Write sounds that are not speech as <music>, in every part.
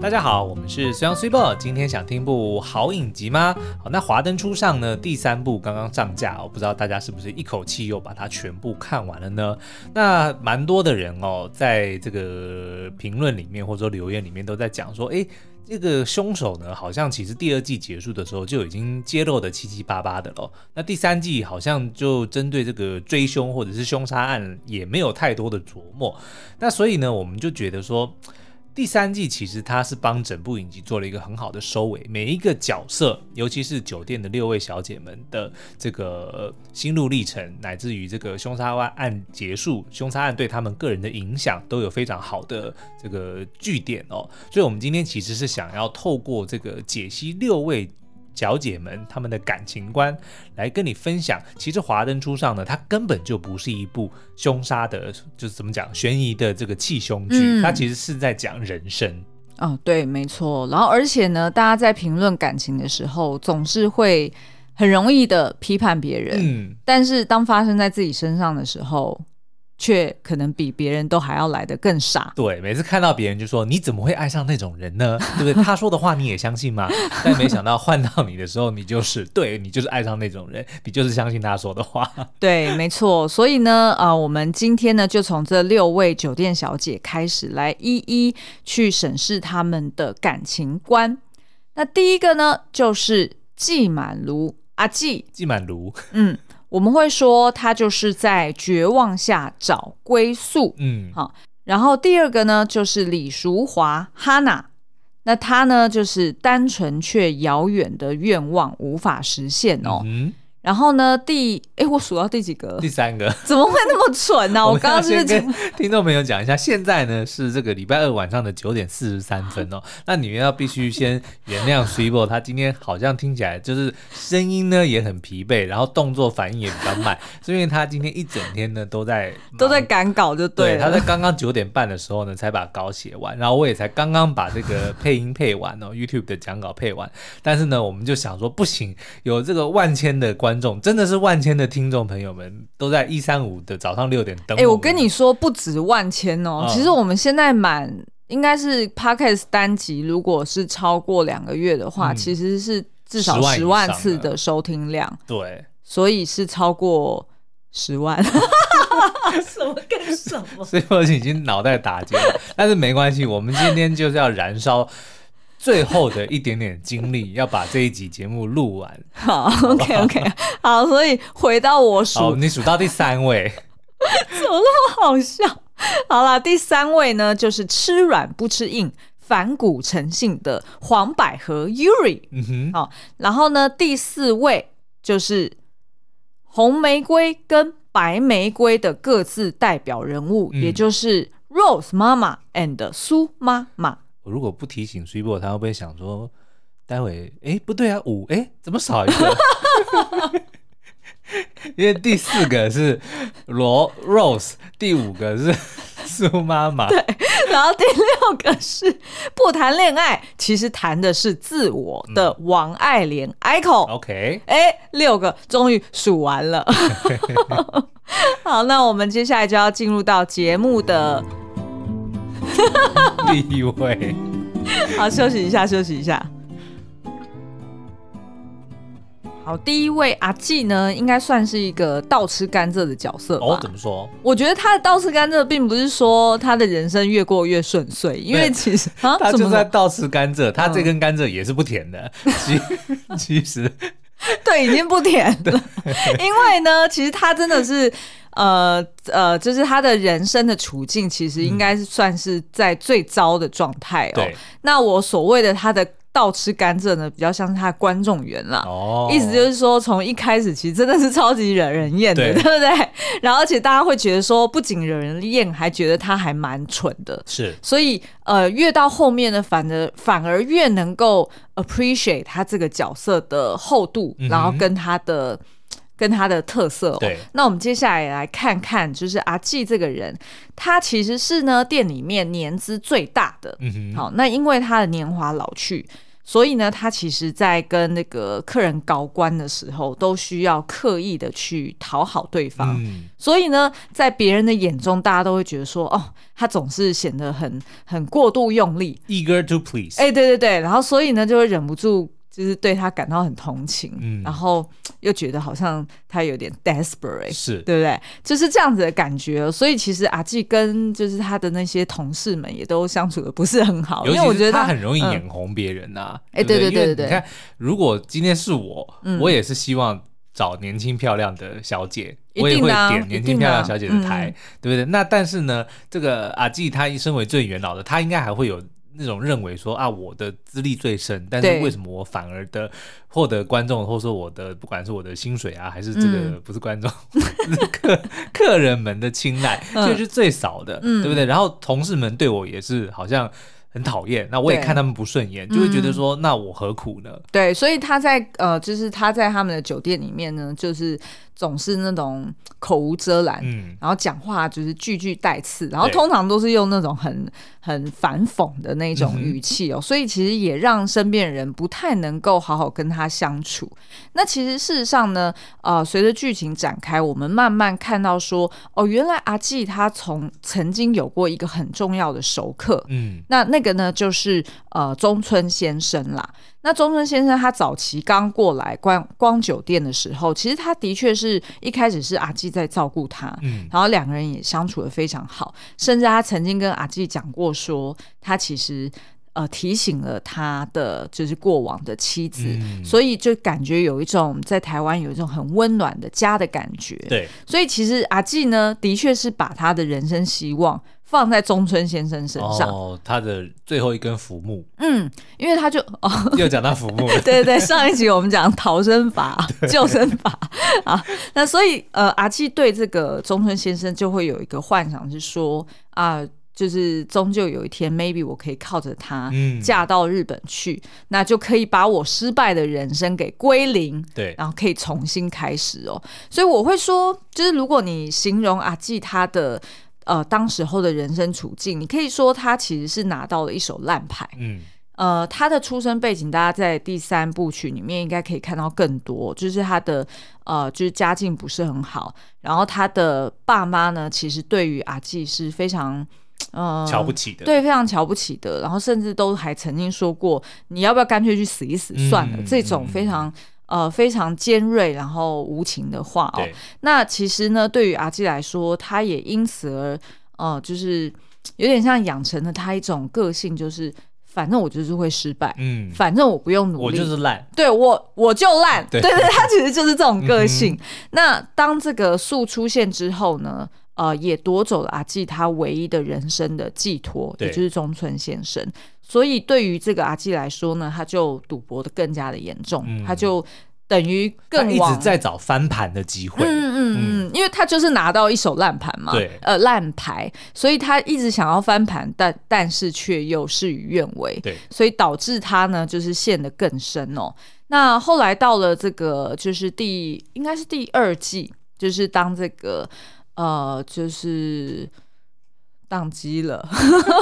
大家好，我们是虽阳虽报，今天想听部好影集吗？好，那华灯初上呢，第三部刚刚上架，我不知道大家是不是一口气又把它全部看完了呢？那蛮多的人哦，在这个评论里面或者说留言里面都在讲说，诶，这个凶手呢，好像其实第二季结束的时候就已经揭露得七七八八的了。那第三季好像就针对这个追凶或者是凶杀案也没有太多的琢磨。那所以呢，我们就觉得说。第三季其实它是帮整部影集做了一个很好的收尾，每一个角色，尤其是酒店的六位小姐们的这个心路历程，乃至于这个凶杀案结束，凶杀案对他们个人的影响，都有非常好的这个据点哦。所以，我们今天其实是想要透过这个解析六位。小姐们，她们的感情观来跟你分享。其实《华灯初上》呢，它根本就不是一部凶杀的，就是怎么讲，悬疑的这个气凶剧，它其实是在讲人生。哦，对，没错。然后，而且呢，大家在评论感情的时候，总是会很容易的批判别人。嗯，但是当发生在自己身上的时候。却可能比别人都还要来的更傻。对，每次看到别人就说：“你怎么会爱上那种人呢？” <laughs> 对不对？他说的话你也相信吗？<laughs> 但没想到换到你的时候，你就是对，你就是爱上那种人，你就是相信他说的话。<laughs> 对，没错。所以呢，啊、呃，我们今天呢，就从这六位酒店小姐开始来一一去审视他们的感情观。那第一个呢，就是季满如阿季，季满如，嗯。我们会说他就是在绝望下找归宿，嗯，好。然后第二个呢，就是李淑华哈娜，那他呢就是单纯却遥远的愿望无法实现哦。嗯然后呢，第哎，我数到第几个？第三个。<laughs> 怎么会那么蠢呢、啊？<laughs> 我刚刚是跟 <laughs> 听众朋友讲一下，现在呢是这个礼拜二晚上的九点四十三分哦。那你们要必须先原谅 Cibo，他今天好像听起来就是声音呢也很疲惫，然后动作反应也比较慢，是因为他今天一整天呢都在都在赶稿，就对。对，他在刚刚九点半的时候呢才把稿写完，然后我也才刚刚把这个配音配完哦，YouTube 的讲稿配完。但是呢，我们就想说不行，有这个万千的观众，真的是万千的听众朋友们都在一三五的早上六点等。哎、欸，我跟你说，不止万千哦，嗯、其实我们现在满应该是 Podcast 单集，如果是超过两个月的话，嗯、其实是至少十万次的收听量。对，所以是超过十万。<laughs> 什么干什么？<laughs> 所以我已经脑袋打结了，但是没关系，我们今天就是要燃烧。最后的一点点精力，要把这一集节目录完。<laughs> 好，好，OK OK，好，所以回到我数，好，你数到第三位，<laughs> 怎么那么好笑？好了，第三位呢，就是吃软不吃硬、反骨成性的黄百合 Yuri。嗯哼，好，然后呢，第四位就是红玫瑰跟白玫瑰的各自代表人物，嗯、也就是 Rose 妈妈 and 苏妈妈。如果不提醒 Cibo，他会不会想说，待会哎不对啊，五哎怎么少一个？<laughs> 因为第四个是罗 Rose，第五个是苏妈妈，对，然后第六个是不谈恋爱，其实谈的是自我的王爱莲 Aiko。OK，哎，六个终于数完了。<laughs> 好，那我们接下来就要进入到节目的。<laughs> 第一位，好，休息一下，休息一下。好，第一位阿季呢，应该算是一个倒吃甘蔗的角色吧？哦，怎么说？我觉得他的倒吃甘蔗，并不是说他的人生越过越顺遂，因为其实 <laughs> 他就在倒吃甘蔗，他这根甘蔗也是不甜的。其其实，<laughs> 对，已经不甜了。因为呢，其实他真的是。呃呃，就是他的人生的处境，其实应该是算是在最糟的状态哦。对那我所谓的他的倒吃甘蔗呢，比较像是他的观众缘啦。哦，意思就是说，从一开始其实真的是超级惹人厌的，对，对不对？然后而且大家会觉得说，不仅惹人厌，还觉得他还蛮蠢的。是，所以呃，越到后面呢，反而反而越能够 appreciate 他这个角色的厚度，嗯、然后跟他的。跟他的特色哦，对，那我们接下来来看看，就是阿季这个人，他其实是呢店里面年资最大的，嗯哼，好，那因为他的年华老去，所以呢，他其实在跟那个客人搞关的时候，都需要刻意的去讨好对方。嗯、所以呢，在别人的眼中，大家都会觉得说，哦，他总是显得很很过度用力，eager to please。哎，对对对，然后所以呢，就会忍不住。就是对他感到很同情，嗯，然后又觉得好像他有点 desperate，是对不对？就是这样子的感觉。所以其实阿纪跟就是他的那些同事们也都相处的不是很好，因为我觉得他很容易眼红别人呐。哎，对对对对对，你看，如果今天是我，我也是希望找年轻漂亮的小姐，我也会点年轻漂亮小姐的台，对不对？那但是呢，这个阿纪他一身为最元老的，他应该还会有。那种认为说啊，我的资历最深，但是为什么我反而的获得观众，或者说我的不管是我的薪水啊，还是这个不是观众，<laughs> 嗯、客客人们的青睐，却是最少的，嗯、对不对？然后同事们对我也是好像很讨厌，那我也看他们不顺眼，就会觉得说，那我何苦呢？对，所以他在呃，就是他在他们的酒店里面呢，就是。总是那种口无遮拦，嗯，然后讲话就是句句带刺，然后通常都是用那种很很反讽的那种语气哦，嗯、所以其实也让身边人不太能够好好跟他相处。那其实事实上呢，呃，随着剧情展开，我们慢慢看到说，哦，原来阿纪他从曾经有过一个很重要的熟客，嗯，那那个呢就是呃中村先生啦。那中村先生他早期刚过来光光酒店的时候，其实他的确是一开始是阿纪在照顾他，嗯，然后两个人也相处的非常好，甚至他曾经跟阿纪讲过说，他其实呃提醒了他的就是过往的妻子，嗯，所以就感觉有一种在台湾有一种很温暖的家的感觉，对，所以其实阿纪呢的确是把他的人生希望。放在中村先生身上，哦，他的最后一根浮木，嗯，因为他就哦，又讲到浮木了，<laughs> 对对对，上一集我们讲逃生法、<laughs> 救生法。啊，那所以呃，阿纪对这个中村先生就会有一个幻想，是说啊，就是终究有一天，maybe 我可以靠着他嫁到日本去，嗯、那就可以把我失败的人生给归零，对，然后可以重新开始哦，所以我会说，就是如果你形容阿纪他的。呃，当时候的人生处境，你可以说他其实是拿到了一手烂牌。嗯，呃，他的出生背景，大家在第三部曲里面应该可以看到更多，就是他的呃，就是家境不是很好，然后他的爸妈呢，其实对于阿纪是非常呃瞧不起的，对，非常瞧不起的，然后甚至都还曾经说过，你要不要干脆去死一死算了，嗯、这种非常。呃，非常尖锐，然后无情的话哦。那其实呢，对于阿纪来说，他也因此而呃，就是有点像养成了他一种个性，就是反正我就是会失败，嗯，反正我不用努力，我就是烂，对我我就烂，对对对，他其实就是这种个性。嗯、那当这个树出现之后呢，呃，也夺走了阿纪他唯一的人生的寄托，也就是中村先生。所以对于这个阿基来说呢，他就赌博的更加的严重，嗯、他就等于更一直在找翻盘的机会。嗯嗯嗯，嗯因为他就是拿到一手烂盘嘛，对，呃烂牌，所以他一直想要翻盘，但但是却又事与愿违，对，所以导致他呢就是陷得更深哦。那后来到了这个就是第应该是第二季，就是当这个呃就是。宕机了，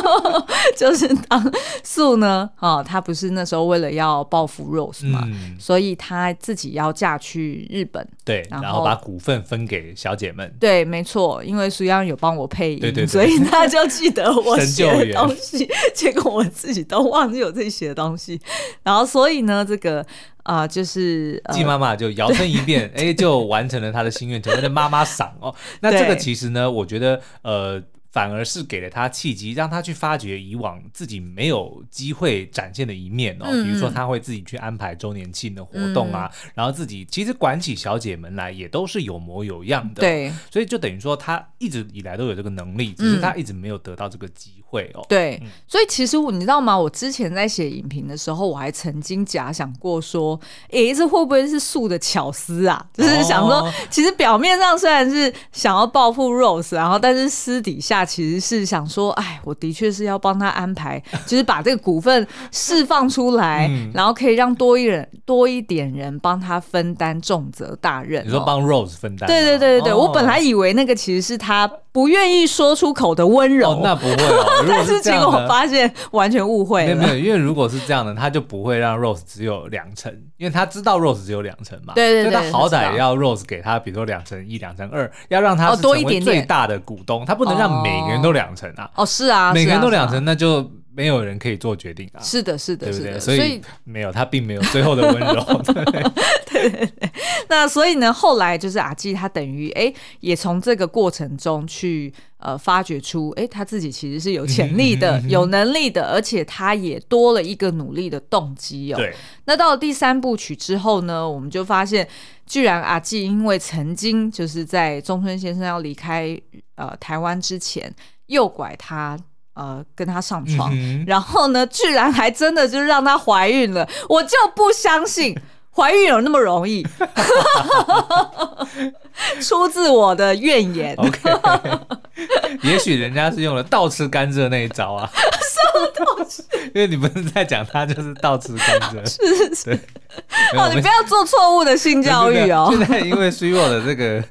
<laughs> 就是当素呢，啊、哦，他不是那时候为了要报复 Rose 嘛，嗯、所以他自己要嫁去日本，对，然后，把股份分给小姐们，对，没错，因为苏央有帮我配音，对对对，所以他就记得 <laughs> 我写的东西，<laughs> 结果我自己都忘记我自己写的东西，然后所以呢，这个啊、呃，就是季妈妈就摇身一变，哎，就完成了他的心愿，成为了妈妈桑哦。那这个其实呢，我觉得呃。反而是给了他契机，让他去发掘以往自己没有机会展现的一面哦。嗯、比如说，他会自己去安排周年庆的活动啊，嗯、然后自己其实管起小姐们来也都是有模有样的。对，所以就等于说他一直以来都有这个能力，只是他一直没有得到这个机会哦。对，嗯、所以其实我你知道吗？我之前在写影评的时候，我还曾经假想过说，哎，这会不会是素的巧思啊？就是想说，哦、其实表面上虽然是想要报复 Rose，然后但是私底下。其实是想说，哎，我的确是要帮他安排，<laughs> 就是把这个股份释放出来，嗯、然后可以让多一人多一点人帮他分担重责大任、哦。你说帮 Rose 分担？对对对对对，哦、我本来以为那个其实是他不愿意说出口的温柔。哦，那不会哦。<laughs> 但是结果我发现完全误会了。没有没有，因为如果是这样的，他就不会让 Rose 只有两成，因为他知道 Rose 只有两成嘛。对对对。他好歹要 Rose 给他，比如说两成一、两成二，要让他成为最大的股东。他不能让每个人都两成啊。哦，是啊，每个人都两成，那就。没有人可以做决定啊！是的，是的，对不对？是的，所以没有他，并没有最后的温柔。<laughs> 对对对。那所以呢，后来就是阿纪他等于哎，也从这个过程中去呃发掘出哎，他自己其实是有潜力的、有能力的，而且他也多了一个努力的动机哦。对。那到了第三部曲之后呢，我们就发现，居然阿纪因为曾经就是在中村先生要离开呃台湾之前，诱拐他。呃，跟他上床，嗯、然后呢，居然还真的就让她怀孕了，我就不相信 <laughs> 怀孕有那么容易，<laughs> 出自我的怨言。<laughs> 也许人家是用了倒吃甘蔗那一招啊，什么倒吃？因为你不是在讲他就是倒吃甘蔗，是是是。哦，你不要做错误的性教育哦。现在因为 Sweet 的这个。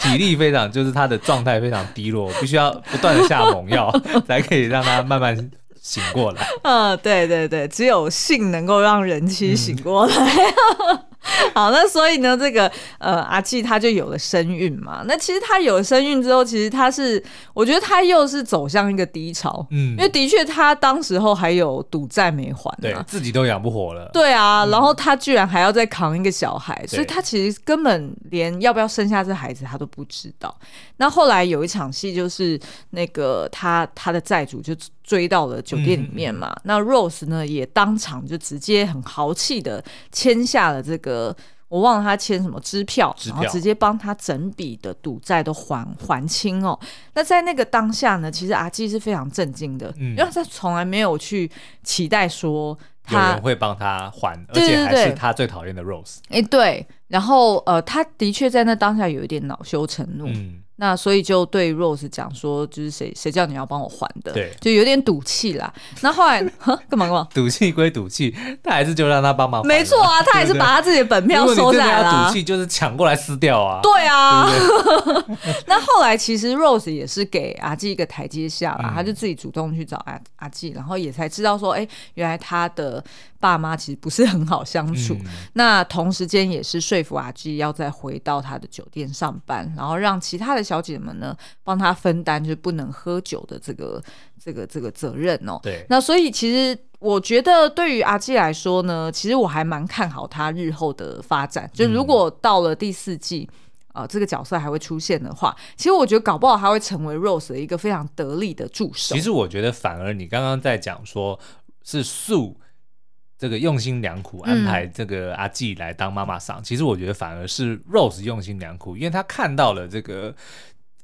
体力非常，就是他的状态非常低落，必须要不断的下猛药，<laughs> 才可以让他慢慢醒过来。嗯，对对对，只有性能够让人妻醒过来。嗯 <laughs> 好，那所以呢，这个呃，阿纪他就有了身孕嘛。那其实他有了身孕之后，其实他是，我觉得他又是走向一个低潮，嗯，因为的确他当时候还有赌债没还，对，自己都养不活了。对啊，然后他居然还要再扛一个小孩，嗯，所以他其实根本连要不要生下这孩子他都不知道。那后来有一场戏，就是那个他他的债主就追到了酒店里面嘛。嗯、那 Rose 呢也当场就直接很豪气的签下了这个，我忘了他签什么支票，然后直接帮他整笔的赌债都还还清哦。那在那个当下呢，其实阿基是非常震惊的，嗯、因为他从来没有去期待说他有人会帮他还，而且还是他最讨厌的 Rose。哎，对，然后呃，他的确在那当下有一点恼羞成怒。嗯那所以就对 Rose 讲说，就是谁谁叫你要帮我还的，对，就有点赌气啦。那后来，<laughs> 干嘛干嘛？赌气归赌气，他还是就让他帮忙。没错啊，他还是把他自己的本票收下来了。赌气就是抢过来撕掉啊。对啊。对对 <laughs> 那后来其实 Rose 也是给阿纪一个台阶下啦，嗯、他就自己主动去找阿阿纪，然后也才知道说，哎、欸，原来他的爸妈其实不是很好相处。嗯、那同时间也是说服阿纪要再回到他的酒店上班，然后让其他的。小姐们呢，帮他分担就不能喝酒的这个这个这个责任哦。对，那所以其实我觉得对于阿纪来说呢，其实我还蛮看好他日后的发展。就如果到了第四季，啊、嗯呃，这个角色还会出现的话，其实我觉得搞不好他会成为 Rose 的一个非常得力的助手。其实我觉得反而你刚刚在讲说是素。这个用心良苦安排这个阿纪来当妈妈桑，嗯、其实我觉得反而是 Rose 用心良苦，因为她看到了这个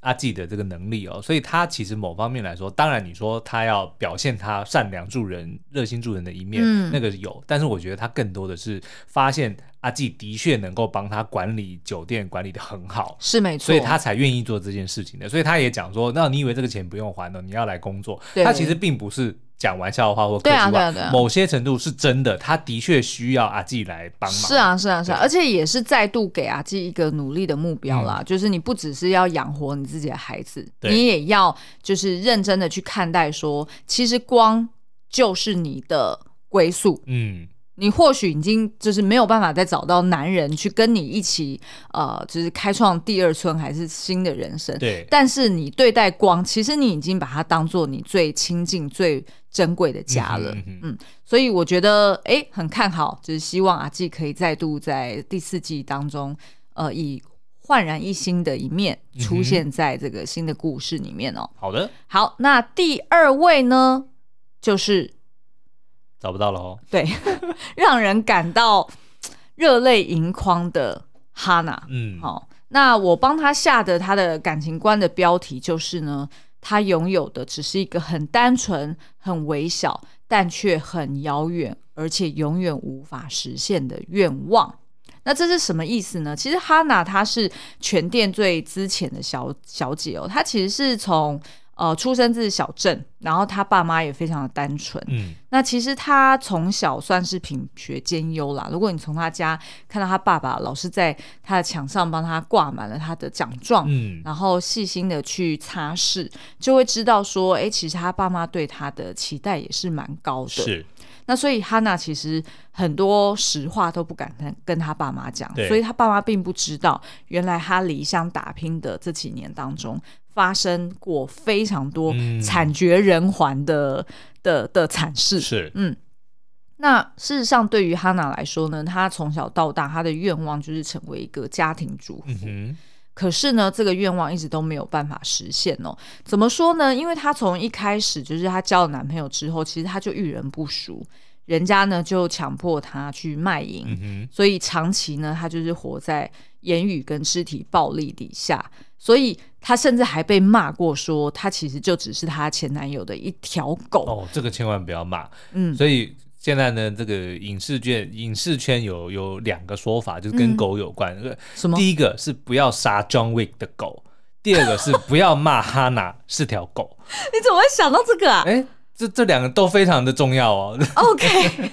阿纪的这个能力哦，所以他其实某方面来说，当然你说他要表现他善良助人、热心助人的一面，嗯、那个有，但是我觉得他更多的是发现阿纪的确能够帮他管理酒店管理的很好，是没错，所以他才愿意做这件事情的。所以他也讲说，那你以为这个钱不用还了？你要来工作？对他其实并不是。讲玩笑话或客气话，对啊对啊，某些程度是真的，他的确需要阿纪来帮忙。是啊是啊是啊，而且也是再度给阿纪一个努力的目标啦，就是你不只是要养活你自己的孩子，你也要就是认真的去看待说，其实光就是你的归宿。嗯。你或许已经就是没有办法再找到男人去跟你一起，呃，就是开创第二春还是新的人生。对。但是你对待光，其实你已经把它当做你最亲近、最珍贵的家了。嗯，哼嗯，所以我觉得，哎、欸，很看好，就是希望阿纪可以再度在第四季当中，呃，以焕然一新的一面出现在这个新的故事里面哦、喔。好的。好，那第二位呢，就是。找不到了哦。对，<laughs> 让人感到热泪盈眶的哈娜。嗯，好、哦，那我帮他下的他的感情观的标题就是呢，他拥有的只是一个很单纯、很微小，但却很遥远，而且永远无法实现的愿望。那这是什么意思呢？其实哈娜她是全店最资浅的小小姐哦，她其实是从。呃，出生自小镇，然后他爸妈也非常的单纯。嗯，那其实他从小算是品学兼优啦。如果你从他家看到他爸爸老是在他的墙上帮他挂满了他的奖状，嗯，然后细心的去擦拭，就会知道说，哎，其实他爸妈对他的期待也是蛮高的。是。那所以哈娜其实很多实话都不敢跟跟他爸妈讲，所以他爸妈并不知道，原来他离乡打拼的这几年当中，发生过非常多惨绝人寰的、嗯、的的惨事。是，嗯，那事实上对于哈娜来说呢，她从小到大，她的愿望就是成为一个家庭主妇。嗯、可是呢，这个愿望一直都没有办法实现哦。怎么说呢？因为她从一开始就是她交了男朋友之后，其实她就遇人不淑。人家呢就强迫他去卖淫，嗯，所以长期呢他就是活在言语跟肢体暴力底下，所以他甚至还被骂过，说他其实就只是他前男友的一条狗。哦，这个千万不要骂。嗯，所以现在呢，这个影视圈影视圈有有两个说法，就是跟狗有关。嗯，什么？第一个是不要杀 John Wick 的狗，第二个是不要骂哈娜是条狗。<laughs> 你怎么会想到这个啊？欸这这两个都非常的重要哦。OK，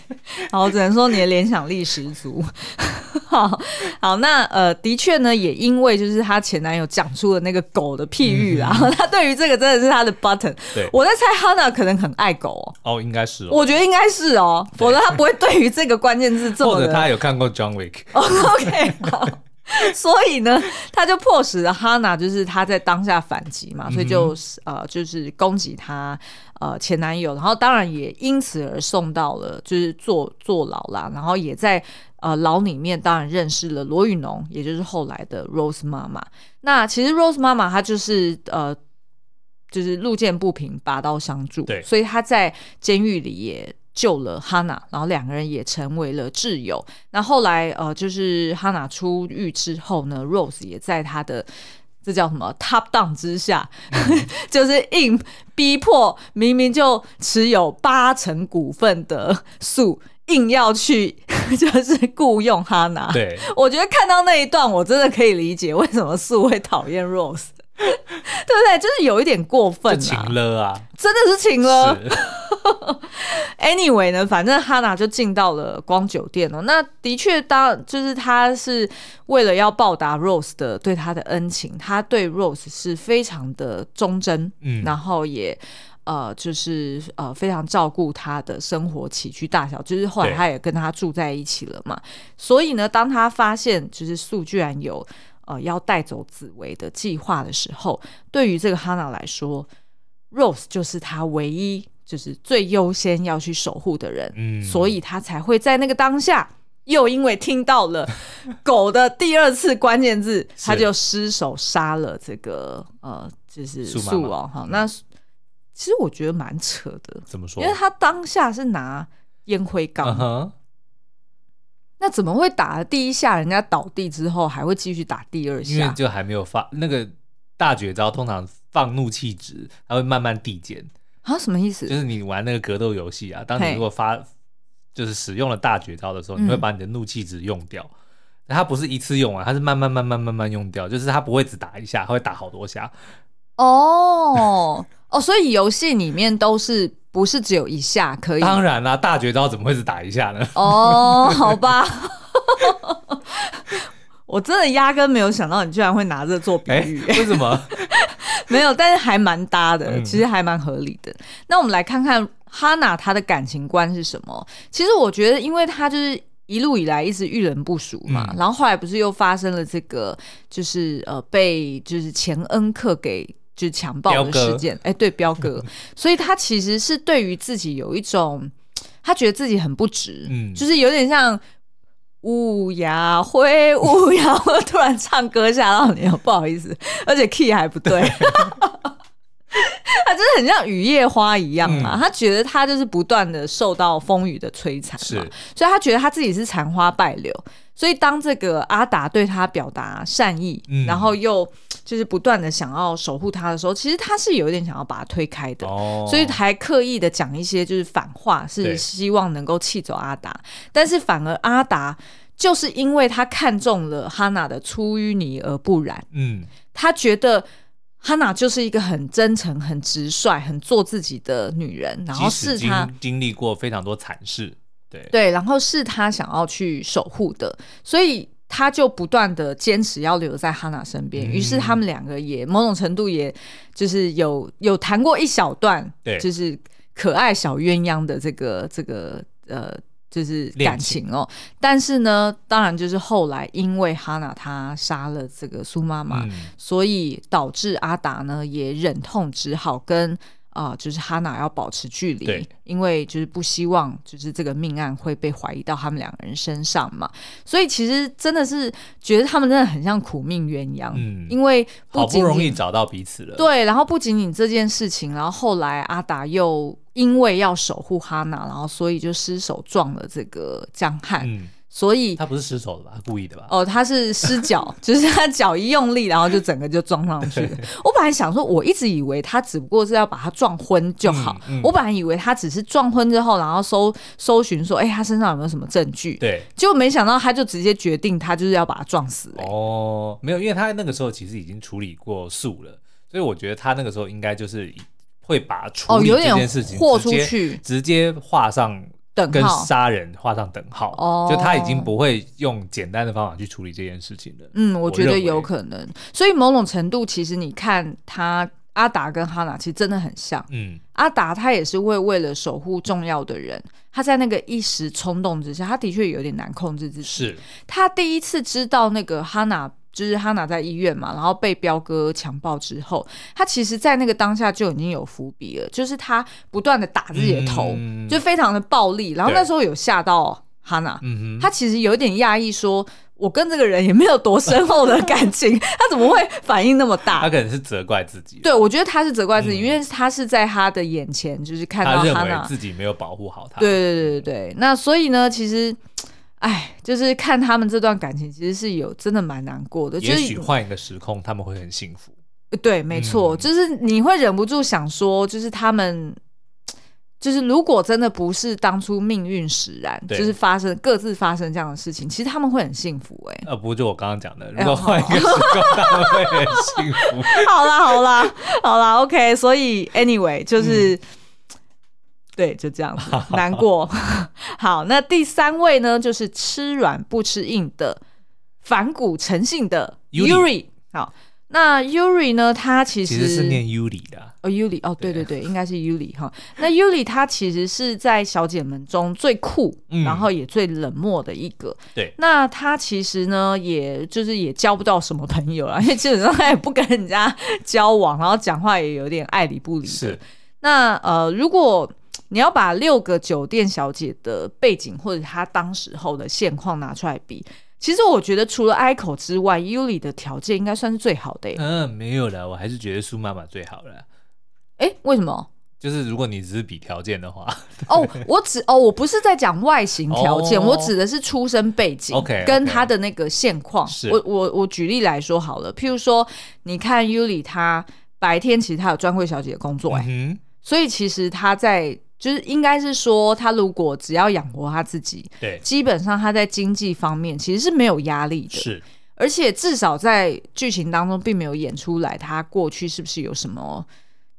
好，只能说你的联想力十足。<laughs> 好好，那呃，的确呢，也因为就是她前男友讲出了那个狗的譬喻啊，她、嗯、对于这个真的是她的 button。对，我在猜 Hanna 可能很爱狗哦。哦，应该是哦。我觉得应该是哦，否则她不会对于这个关键字这么。或者他有看过 John Wick。Oh, <laughs> OK，好。<laughs> 所以呢，他就迫使了哈娜，就是他在当下反击嘛，所以就呃，就是攻击他呃前男友，然后当然也因此而送到了就是坐坐牢啦，然后也在呃牢里面当然认识了罗宇农，也就是后来的 Rose 妈妈。那其实 Rose 妈妈她就是呃就是路见不平拔刀相助，对，所以她在监狱里也。救了哈娜，然后两个人也成为了挚友。那后来，呃，就是哈娜出狱之后呢，Rose 也在他的这叫什么 top down 之下，嗯、<laughs> 就是硬逼迫明明就持有八成股份的素，硬要去 <laughs> 就是雇佣哈娜。对，我觉得看到那一段，我真的可以理解为什么素会讨厌 Rose，<laughs> 对不对？就是有一点过分，情了啊，真的是情了。<laughs> Anyway 呢，反正哈娜就进到了光酒店了。那的确，当就是他是为了要报答 Rose 的对他的恩情，他对 Rose 是非常的忠贞，嗯，然后也呃，就是呃，非常照顾他的生活起居大小。就是后来他也跟他住在一起了嘛。所以呢，当他发现就是素居然有呃要带走紫薇的计划的时候，对于这个哈娜来说，Rose 就是他唯一。就是最优先要去守护的人，嗯，所以他才会在那个当下，又因为听到了 <laughs> 狗的第二次关键字，他就失手杀了这个呃，就是树哦，哈，那其实我觉得蛮扯的，怎么说？因为他当下是拿烟灰缸，uh-huh. 那怎么会打了第一下，人家倒地之后还会继续打第二下？因为就还没有发那个大绝招，通常放怒气值，它会慢慢递减。啊，什么意思？就是你玩那个格斗游戏啊，当你如果发就是使用了大绝招的时候，你会把你的怒气值用掉。它不是一次用完，它是慢慢慢慢慢慢用掉，就是它不会只打一下，它会打好多下。哦哦，所以游戏里面都是不是只有一下可以？当然啦，大绝招怎么会是打一下呢？哦，好吧。我真的压根没有想到你居然会拿这做比喻，为什么？<laughs> 没有，但是还蛮搭的，其实还蛮合理的。嗯。那我们来看看哈娜她的感情观是什么？其实我觉得，因为她就是一路以来一直遇人不淑嘛，嗯，然后后来不是又发生了这个，就是呃被就是前恩客给就是强暴的事件，哎，对，彪哥，<laughs> 所以他其实是对于自己有一种，他觉得自己很不值，嗯，就是有点像。乌鸦灰，乌鸦会突然唱歌吓到你了，不好意思，<laughs> 而且 key 还不对，<laughs> 他真的很像雨夜花一样嘛。嗯、他觉得他就是不断的受到风雨的摧残嘛，所以他觉得他自己是残花败柳。所以当这个阿达对他表达善意，嗯，然后又就是不断的想要守护他的时候，其实他是有一点想要把他推开的，哦，所以还刻意的讲一些就是反话，是希望能够气走阿达。但是反而阿达就是因为他看中了哈娜的出淤泥而不染，嗯，他觉得哈娜就是一个很真诚、很直率、很做自己的女人，然后是她经历过非常多惨事，对对，然后是他想要去守护的，所以他就不断的坚持要留在哈娜身边。于、嗯、是他们两个也某种程度，也就是有有谈过一小段，对，就是可爱小鸳鸯的这个这个呃。就是感情哦，但是呢，当然就是后来因为哈娜她杀了这个苏妈妈，嗯，所以导致阿达呢也忍痛只好跟。啊、呃，就是哈娜要保持距离，因为就是不希望就是这个命案会被怀疑到他们两个人身上嘛。所以其实真的是觉得他们真的很像苦命鸳鸯，嗯，因为好不容易找到彼此了。对，然后不仅仅这件事情，然后后来阿达又因为要守护哈娜，然后所以就失手撞了这个江汉。嗯所以他不是失手的吧？故意的吧？哦，他是失脚，<laughs> 就是他脚一用力，然后就整个就撞上去了。<laughs> 我本来想说，我一直以为他只不过是要把他撞昏就好。嗯嗯、我本来以为他只是撞昏之后，然后搜搜寻说，哎、欸，他身上有没有什么证据？对，结果没想到他就直接决定，他就是要把他撞死、欸。哦，没有，因为他那个时候其实已经处理过诉了，所以我觉得他那个时候应该就是会把处理这件事情豁出去，直接画上。跟杀人画上等号，哦，就他已经不会用简单的方法去处理这件事情了。嗯，我觉得有可能。所以某种程度，其实你看他阿达跟哈娜其实真的很像。嗯，阿达他也是会为了守护重要的人，他在那个一时冲动之下，他的确有点难控制自己。是他第一次知道那个哈娜。就是哈娜在医院嘛，然后被彪哥强暴之后，他其实，在那个当下就已经有伏笔了，就是他不断的打自己的头，嗯，就非常的暴力。然后那时候有吓到哈娜，他其实有点讶异，说我跟这个人也没有多深厚的感情，<laughs> 他怎么会反应那么大？他可能是责怪自己。对，我觉得他是责怪自己，嗯，因为他是在他的眼前，就是看到哈娜自己没有保护好他。对对对对对，那所以呢，其实。哎，就是看他们这段感情，其实是有真的蛮难过的。也许换一个时空，他们会很幸福。对，没错，嗯，就是你会忍不住想说，就是他们，就是如果真的不是当初命运使然，就是发生各自发生这样的事情，其实他们会很幸福。哎，呃，不就我刚刚讲的，如果换一个时空，他们会很幸福。<laughs> 好啦，好啦，好啦，OK。所以，anyway，就是。嗯对，就这样子，难过。<laughs> 好，那第三位呢，就是吃软不吃硬的反骨成性的 Yuri。好，那 Yuri 呢，他其实，是念 Yuri 的。哦，Yuri，哦，对对对，应该是 Yuri 哈。那 Yuri 他其实是在小姐们中最酷，嗯，然后也最冷漠的一个。对，那他其实呢，也就是也交不到什么朋友啊，<laughs> 因为基本上他也不跟人家交往，然后讲话也有点爱理不理的。是。那呃，如果你要把六个酒店小姐的背景或者她当时候的现况拿出来比，其实我觉得除了 Aiko 之外，Yuli 的条件应该算是最好的。嗯，没有了，我还是觉得苏妈妈最好了。哎，为什么？就是如果你只是比条件的话，哦，我只哦，我不是在讲外形条件，哦，我指的是出生背景，OK，跟他的那个现况。是，我我我举例来说好了，譬如说，你看 Yuli 他白天其实他有专柜小姐的工作，哎，嗯，所以其实他在。就是应该是说，他如果只要养活他自己，对，基本上他在经济方面其实是没有压力的。是，而且至少在剧情当中并没有演出来他过去是不是有什么，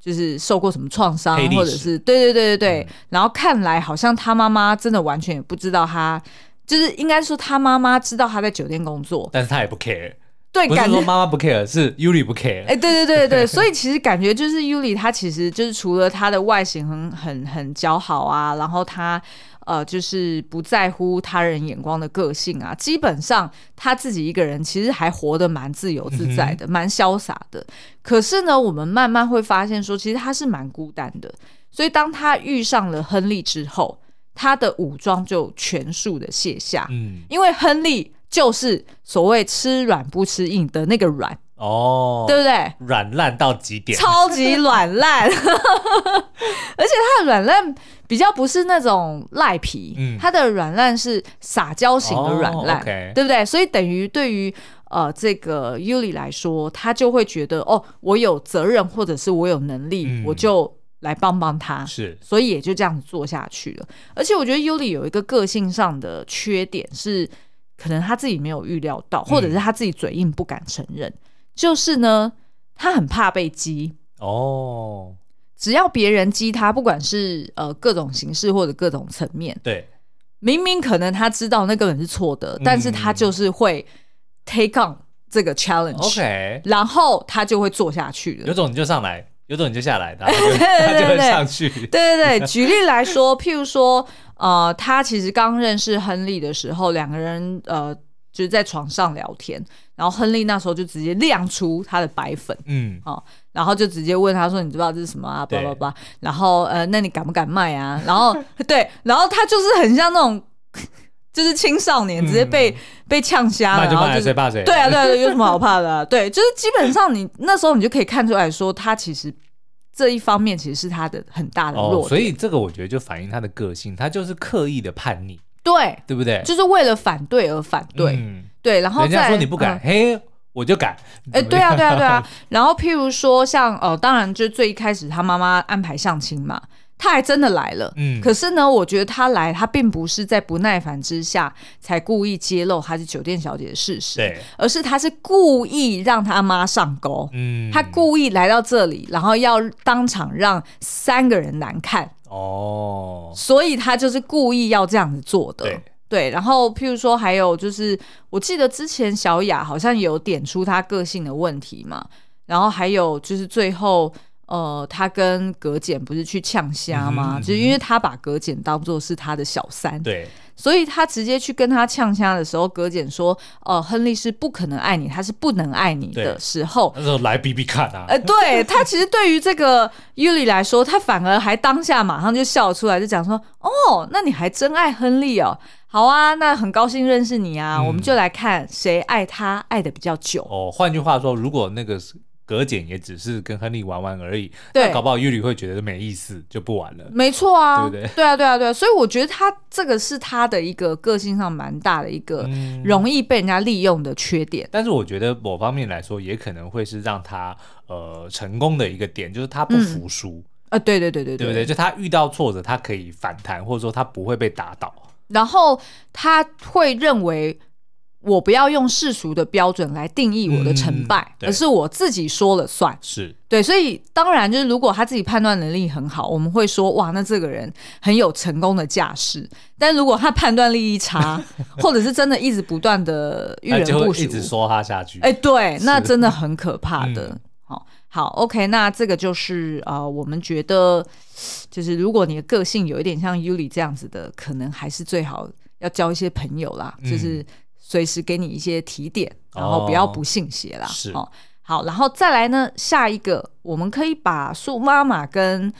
就是受过什么创伤，或者是对对对对对。嗯、然后看来好像他妈妈真的完全也不知道他，就是应该说他妈妈知道他在酒店工作，但是他也不 care。对，不是说妈妈不 care，是 Yuri 不 care。哎、欸，对对对对，<laughs> 所以其实感觉就是 Yuri，他其实就是除了他的外形很很很姣好啊，然后他呃就是不在乎他人眼光的个性啊，基本上他自己一个人其实还活得蛮自由自在的，蛮潇洒的。可是呢，我们慢慢会发现说，其实他是蛮孤单的。所以当他遇上了亨利之后，他的武装就全数的卸下。嗯，因为亨利。就是所谓吃软不吃硬的那个软哦，对不对？软烂到极点，超级软烂，<laughs> 而且它的软烂比较不是那种赖皮，嗯，它的软烂是撒娇型的软烂，哦 okay，对不对？所以等于对于呃这个 Yuli 来说，他就会觉得哦，我有责任或者是我有能力，嗯，我就来帮帮他，是，所以也就这样子做下去了。而且我觉得 Yuli 有一个个性上的缺点是。可能他自己没有预料到，或者是他自己嘴硬不敢承认。嗯、就是呢，他很怕被激哦。只要别人激他，不管是呃各种形式或者各种层面，对，明明可能他知道那个人是错的，嗯，但是他就是会 take on 这个 challenge，OK，然后他就会做下去了。有种你就上来，有种你就下来，<laughs> 他就会他就会上去。对对对，<laughs> 举例来说，譬如说，呃，他其实刚认识亨利的时候，两个人呃。就是在床上聊天，然后亨利那时候就直接亮出他的白粉，嗯，哦，然后就直接问他说：“你知道这是什么啊？”叭叭叭，然后呃，那你敢不敢卖啊？然后 <laughs> 对，然后他就是很像那种，就是青少年直接被、嗯、被呛瞎了，然后就是谁怕谁？对啊，对啊，有什么好怕的、啊？<laughs> 对，就是基本上你那时候你就可以看出来说，他其实这一方面其实是他的很大的弱点、哦，所以这个我觉得就反映他的个性，他就是刻意的叛逆。对，对不对？就是为了反对而反对，嗯、对。然后人家说你不敢，嗯、嘿，我就敢。哎，对啊，对啊，对啊。<laughs> 然后譬如说像，像哦，当然就最一开始他妈妈安排相亲嘛，他还真的来了。嗯。可是呢，我觉得他来，他并不是在不耐烦之下才故意揭露他是酒店小姐的事实，对，而是他是故意让他妈上钩。嗯。他故意来到这里，然后要当场让三个人难看。哦，所以他就是故意要这样子做的，对，对。然后，譬如说，还有就是，我记得之前小雅好像有点出他个性的问题嘛。然后还有就是最后，呃，他跟葛俭不是去呛虾吗？嗯，就是因为他把葛俭当做是他的小三，对。所以他直接去跟他呛虾的时候，葛俭说：“哦、呃，亨利是不可能爱你，他是不能爱你的时候。”那时候来比比看啊！呃，对他其实对于这个尤里来说，他反而还当下马上就笑出来，就讲说：“哦，那你还真爱亨利哦，好啊，那很高兴认识你啊，嗯、我们就来看谁爱他爱的比较久。”哦，换句话说，如果那个是。葛简也只是跟亨利玩玩而已，对，搞不好玉里会觉得没意思，就不玩了。没错啊，对不对？对啊，对啊，对啊。所以我觉得他这个是他的一个个性上蛮大的一个容易被人家利用的缺点。嗯，但是我觉得某方面来说，也可能会是让他呃成功的一个点，就是他不服输。嗯，啊，对对对对对，对不对？就他遇到挫折，他可以反弹，或者说他不会被打倒，然后他会认为。我不要用世俗的标准来定义我的成败，嗯、而是我自己说了算。是对，所以当然就是，如果他自己判断能力很好，我们会说哇，那这个人很有成功的架势。但如果他判断力一差，<laughs> 或者是真的一直不断的遇人不淑，一直说他下去，哎，对，那真的很可怕的。好、嗯，好，OK，那这个就是呃，我们觉得就是如果你的个性有一点像尤里这样子的，可能还是最好要交一些朋友啦，就是。嗯随时给你一些提点，然后不要不信邪啦。是哦，好，然后再来呢，下一个我们可以把苏妈妈跟。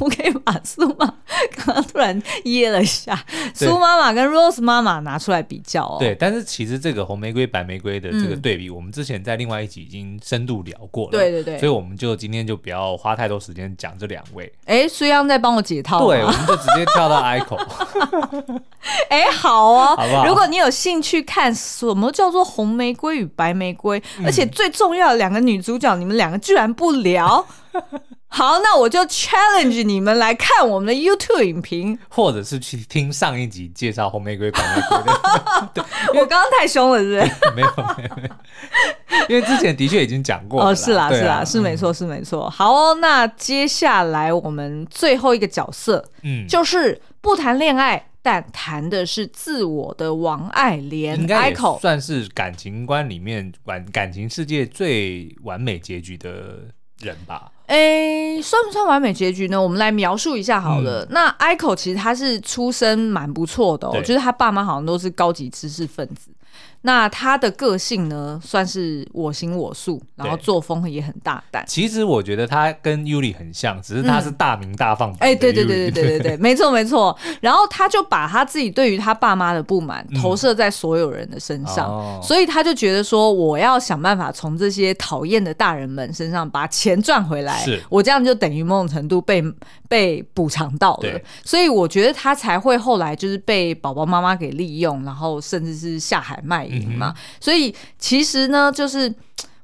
我可以把苏妈 <laughs> 刚刚突然噎了一下，苏妈妈跟 Rose 妈妈拿出来比较哦。对，但是其实这个红玫瑰白玫瑰的这个对比，嗯，我们之前在另外一集已经深度聊过了。对对对，所以我们就今天就不要花太多时间讲这两位。哎，苏央在帮我解套。对，我们就直接跳到 <laughs> Ico。哎，好哦，好不好？如果你有兴趣看什么叫做红玫瑰与白玫瑰，嗯，而且最重要的两个女主角，你们两个居然不聊。<laughs> 好，那我就 challenge 你们来看我们的 YouTube 影评，或者是去听上一集介绍红玫瑰、白玫瑰的。<laughs> 对，我刚刚太凶了，是不是？<laughs> 没有，没有，没有。因为之前的确已经讲过了。哦，是啦，是啦，是没错，是没错。好哦，那接下来我们最后一个角色，嗯，就是不谈恋爱，但谈的是自我的王爱莲，应该也算是感情观里面完感情世界最完美结局的人吧。诶，算不算完美结局呢？我们来描述一下好了。嗯、那 Ico 其实他是出身蛮不错的哦，我觉得他爸妈好像都是高级知识分子。那他的个性呢，算是我行我素，然后作风也很大胆。其实我觉得他跟 Yuri 很像，只是他是大名大放。哎、嗯，对对对对对对对，没错没错。然后他就把他自己对于他爸妈的不满投射在所有人的身上，嗯、所以他就觉得说，我要想办法从这些讨厌的大人们身上把钱赚回来。是，我这样就等于某种程度被被补偿到了。所以我觉得他才会后来就是被宝宝妈妈给利用，然后甚至是下海卖。嘛、嗯，所以其实呢，就是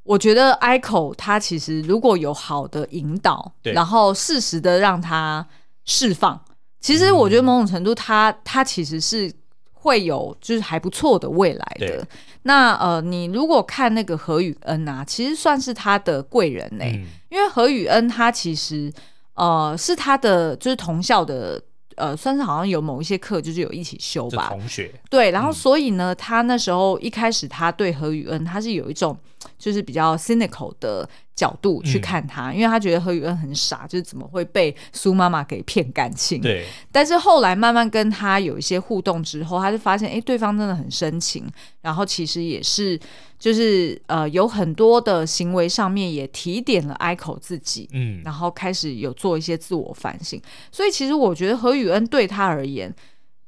我觉得 Iko 他其实如果有好的引导，然后适时的让他释放，其实我觉得某种程度他他其实是会有就是还不错的未来的。那呃，你如果看那个何宇恩啊，其实算是他的贵人呢、欸，嗯、因为何宇恩他其实呃是他的就是同校的。呃，算是好像有某一些课，就是有一起修吧。同学对，然后所以呢，嗯、他那时候一开始他对何宇恩，他是有一种就是比较 cynical 的角度去看他，嗯、因为他觉得何雨恩很傻，就是怎么会被苏妈妈给骗感情。对。但是后来慢慢跟他有一些互动之后，他就发现，哎，对方真的很深情，然后其实也是。就是呃，有很多的行为上面也提点了 ICO 自己，嗯，然后开始有做一些自我反省。所以其实我觉得何雨恩对他而言，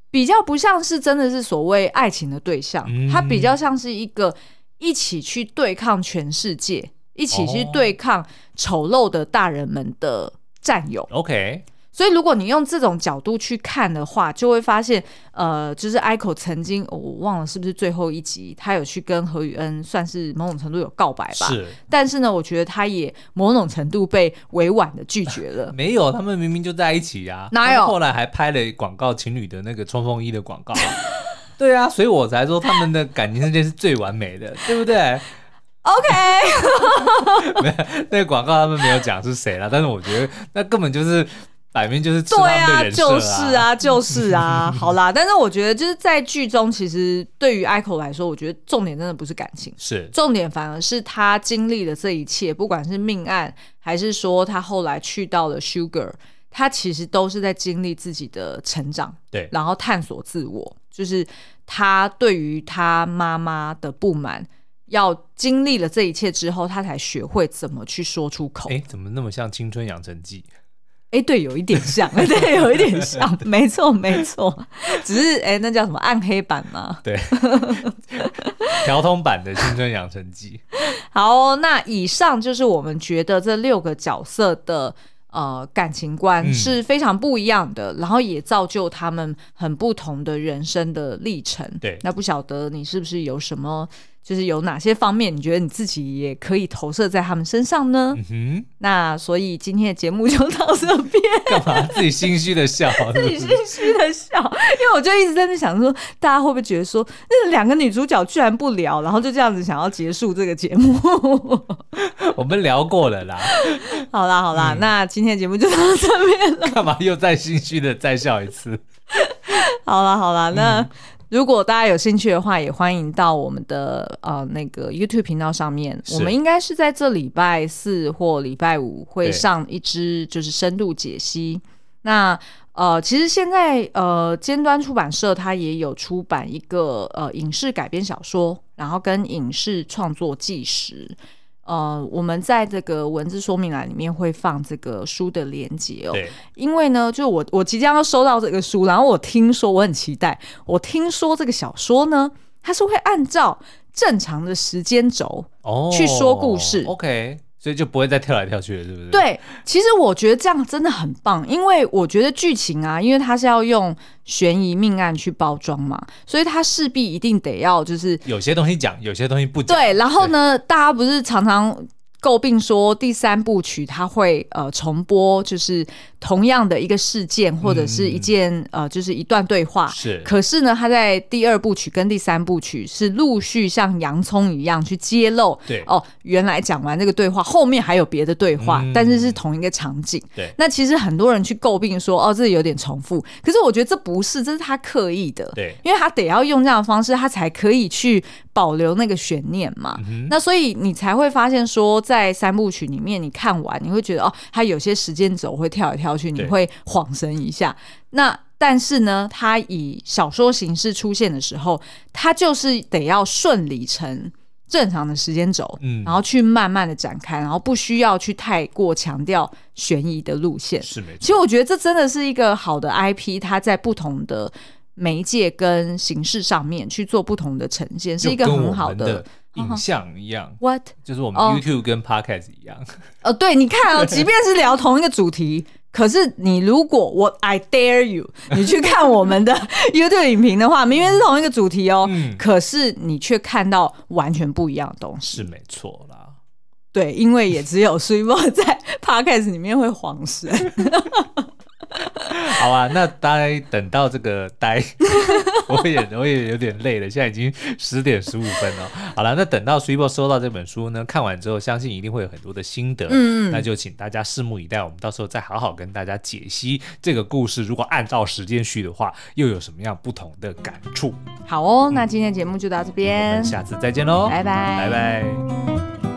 比较不像是真的是所谓爱情的对象，嗯、他比较像是一个一起去对抗全世界，一起去对抗丑陋的大人们的战友。OK。所以，如果你用这种角度去看的话，就会发现，呃，就是 ICO 曾经，哦，我忘了是不是最后一集，他有去跟何宇恩算是某种程度有告白吧？是。但是呢，我觉得他也某种程度被委婉的拒绝了。<laughs> 没有，他们明明就在一起呀、啊。哪有？后来还拍了广告，情侣的那个冲锋衣的广告。对啊，所以我才说他们的感情世界是最完美的，对不对？OK。没有，那个广告他们没有讲是谁了，但是我觉得那根本就是。摆明就是吃他们的人设啊，对啊，就是啊，就是啊，<laughs> 好啦。但是我觉得就是在剧中，其实对于 Echo 来说，我觉得重点真的不是感情，是重点反而是他经历了这一切，不管是命案，还是说他后来去到了 Sugar，他其实都是在经历自己的成长，对，然后探索自我，就是他对于他妈妈的不满，要经历了这一切之后，他才学会怎么去说出口。哎，怎么那么像《青春养成记》？哎，对，有一点像，<laughs> 对，有一点像，<laughs> 没错，没错，只是哎，那叫什么暗黑版吗？对，<laughs> 调通版的《青春养成记》。好哦，那以上就是我们觉得这六个角色的呃感情观是非常不一样的，嗯、然后也造就他们很不同的人生的历程。对，那不晓得你是不是有什么？就是有哪些方面，你觉得你自己也可以投射在他们身上呢？嗯哼，那所以今天的节目就到这边。<laughs> 干嘛自己心虚的笑？自己心虚的 <laughs> 笑，因为我就一直在那想说，大家会不会觉得说，那两个女主角居然不聊，然后就这样子想要结束这个节目？<laughs> 我们聊过了啦。好啦好啦，嗯、那今天的节目就到这边了。干嘛又再心虚的再笑一次？好啦好啦，那。嗯如果大家有兴趣的话，也欢迎到我们的呃那个 YouTube 频道上面。我们应该是在这礼拜四或礼拜五会上一支就是深度解析。那呃，其实现在呃尖端出版社它也有出版一个呃影视改编小说，然后跟影视创作纪实。呃，我们在这个文字说明栏里面会放这个书的链接哦。对因为呢，就我我即将要收到这个书，然后我听说我很期待，我听说这个小说呢，它是会按照正常的时间轴去说故事。哦，OK。所以就不会再跳来跳去了，是不是？对，其实我觉得这样真的很棒，因为我觉得剧情啊，因为它是要用悬疑命案去包装嘛，所以它势必一定得要就是有些东西讲，有些东西不讲。对，然后呢，大家不是常常诟病说第三部曲它会呃重播，就是。同样的一个事件或者是一件、嗯、呃，就是一段对话，是。可是呢，他在第二部曲跟第三部曲是陆续像洋葱一样去揭露，对哦，原来讲完这个对话，后面还有别的对话，嗯、但是是同一个场景。对。那其实很多人去诟病说，哦，这里有点重复。可是我觉得这不是，这是他刻意的，对，因为他得要用这样的方式，他才可以去保留那个悬念嘛。嗯、那所以你才会发现说，在三部曲里面，你看完你会觉得，哦，它有些时间轴会跳来跳。去你会恍神一下，那但是呢，它以小说形式出现的时候，它就是得要顺理成正常的时间轴，嗯，然后去慢慢的展开，然后不需要去太过强调悬疑的路线。是没错。其实我觉得这真的是一个好的 IP，它在不同的媒介跟形式上面去做不同的呈现，是一个很好的。影像一样，What？就是我们 YouTube 跟 Podcast 一样。呃，<laughs> 对，你看哦，<laughs> 即便是聊同一个主题，可是你如果我 I dare you，你去看我们的 <laughs> YouTube 影评的话，明明是同一个主题哦，嗯，可是你却看到完全不一样的东西，是没错啦。对，因为也只有 Super 在 Podcast 里面会晃神。<laughs> 好啊，那待等到这个待，<laughs> 我也我也有点累了，现在已经十点十五分了。好了，那等到 Sweetbo 收到这本书呢，看完之后，相信一定会有很多的心得。嗯，那就请大家拭目以待，我们到时候再好好跟大家解析这个故事。如果按照时间序的话，又有什么样不同的感触？好哦，那今天节目就到这边，嗯，我们下次再见喽，拜拜，拜拜。